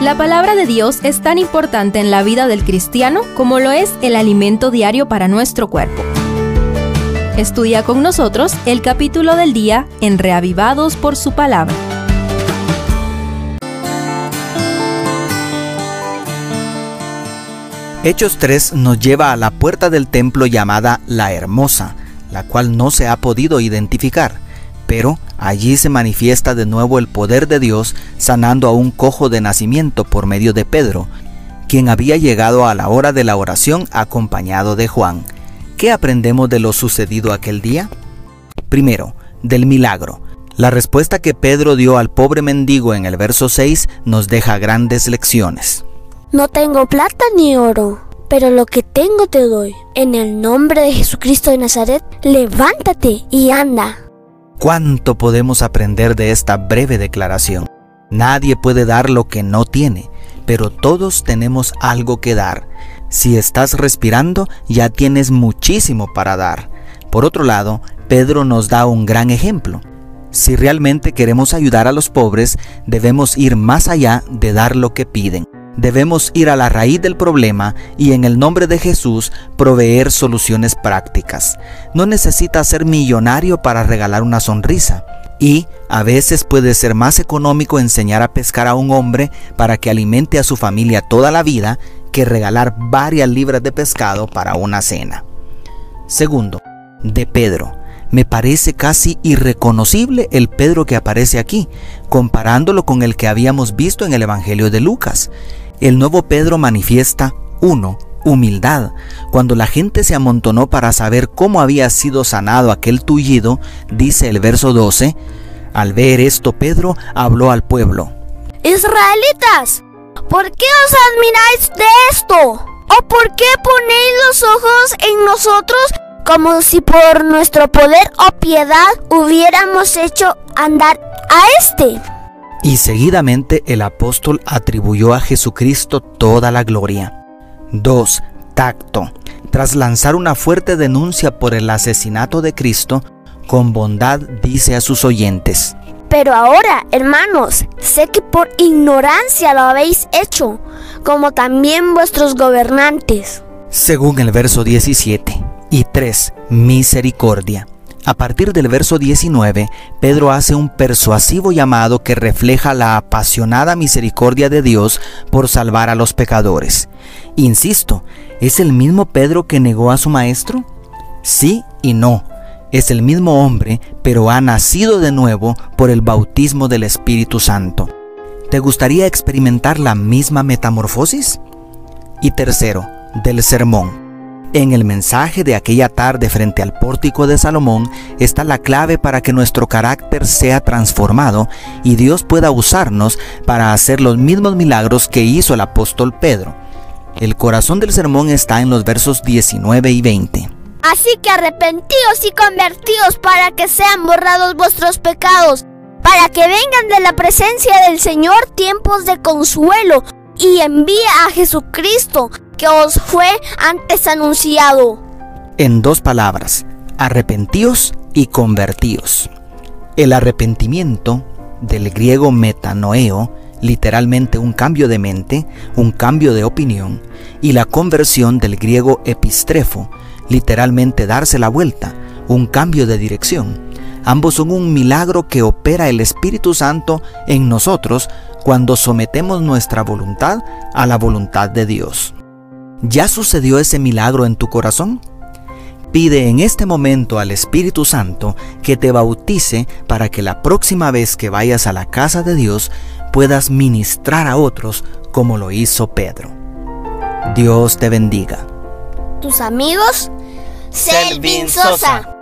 La palabra de Dios es tan importante en la vida del cristiano como lo es el alimento diario para nuestro cuerpo. Estudia con nosotros el capítulo del día en Reavivados por su palabra. Hechos 3 nos lleva a la puerta del templo llamada La Hermosa, la cual no se ha podido identificar, pero allí se manifiesta de nuevo el poder de Dios sanando a un cojo de nacimiento por medio de Pedro, quien había llegado a la hora de la oración acompañado de Juan. ¿Qué aprendemos de lo sucedido aquel día? Primero, del milagro. La respuesta que Pedro dio al pobre mendigo en el verso 6 nos deja grandes lecciones. No tengo plata ni oro, pero lo que tengo te doy. En el nombre de Jesucristo de Nazaret, levántate y anda. ¿Cuánto podemos aprender de esta breve declaración? Nadie puede dar lo que no tiene, pero todos tenemos algo que dar. Si estás respirando, ya tienes muchísimo para dar. Por otro lado, Pedro nos da un gran ejemplo. Si realmente queremos ayudar a los pobres, debemos ir más allá de dar lo que piden debemos ir a la raíz del problema y en el nombre de Jesús proveer soluciones prácticas. No necesita ser millonario para regalar una sonrisa. Y a veces puede ser más económico enseñar a pescar a un hombre para que alimente a su familia toda la vida que regalar varias libras de pescado para una cena. Segundo, de Pedro. Me parece casi irreconocible el Pedro que aparece aquí, comparándolo con el que habíamos visto en el Evangelio de Lucas el nuevo Pedro manifiesta, uno, humildad. Cuando la gente se amontonó para saber cómo había sido sanado aquel tullido, dice el verso 12, al ver esto Pedro habló al pueblo. Israelitas, ¿por qué os admiráis de esto? ¿O por qué ponéis los ojos en nosotros como si por nuestro poder o piedad hubiéramos hecho andar a este? Y seguidamente el apóstol atribuyó a Jesucristo toda la gloria. 2. Tacto. Tras lanzar una fuerte denuncia por el asesinato de Cristo, con bondad dice a sus oyentes, Pero ahora, hermanos, sé que por ignorancia lo habéis hecho, como también vuestros gobernantes. Según el verso 17. Y 3. Misericordia. A partir del verso 19, Pedro hace un persuasivo llamado que refleja la apasionada misericordia de Dios por salvar a los pecadores. Insisto, ¿es el mismo Pedro que negó a su maestro? Sí y no. Es el mismo hombre, pero ha nacido de nuevo por el bautismo del Espíritu Santo. ¿Te gustaría experimentar la misma metamorfosis? Y tercero, del sermón. En el mensaje de aquella tarde frente al pórtico de Salomón está la clave para que nuestro carácter sea transformado y Dios pueda usarnos para hacer los mismos milagros que hizo el apóstol Pedro. El corazón del sermón está en los versos 19 y 20. Así que arrepentíos y convertíos para que sean borrados vuestros pecados, para que vengan de la presencia del Señor tiempos de consuelo y envíe a Jesucristo que os fue antes anunciado. En dos palabras, arrepentíos y convertíos. El arrepentimiento, del griego metanoeo, literalmente un cambio de mente, un cambio de opinión, y la conversión del griego epistrefo, literalmente darse la vuelta, un cambio de dirección. Ambos son un milagro que opera el Espíritu Santo en nosotros cuando sometemos nuestra voluntad a la voluntad de Dios. ¿Ya sucedió ese milagro en tu corazón? Pide en este momento al Espíritu Santo que te bautice para que la próxima vez que vayas a la casa de Dios puedas ministrar a otros como lo hizo Pedro. Dios te bendiga. Tus amigos, Selvin Sosa.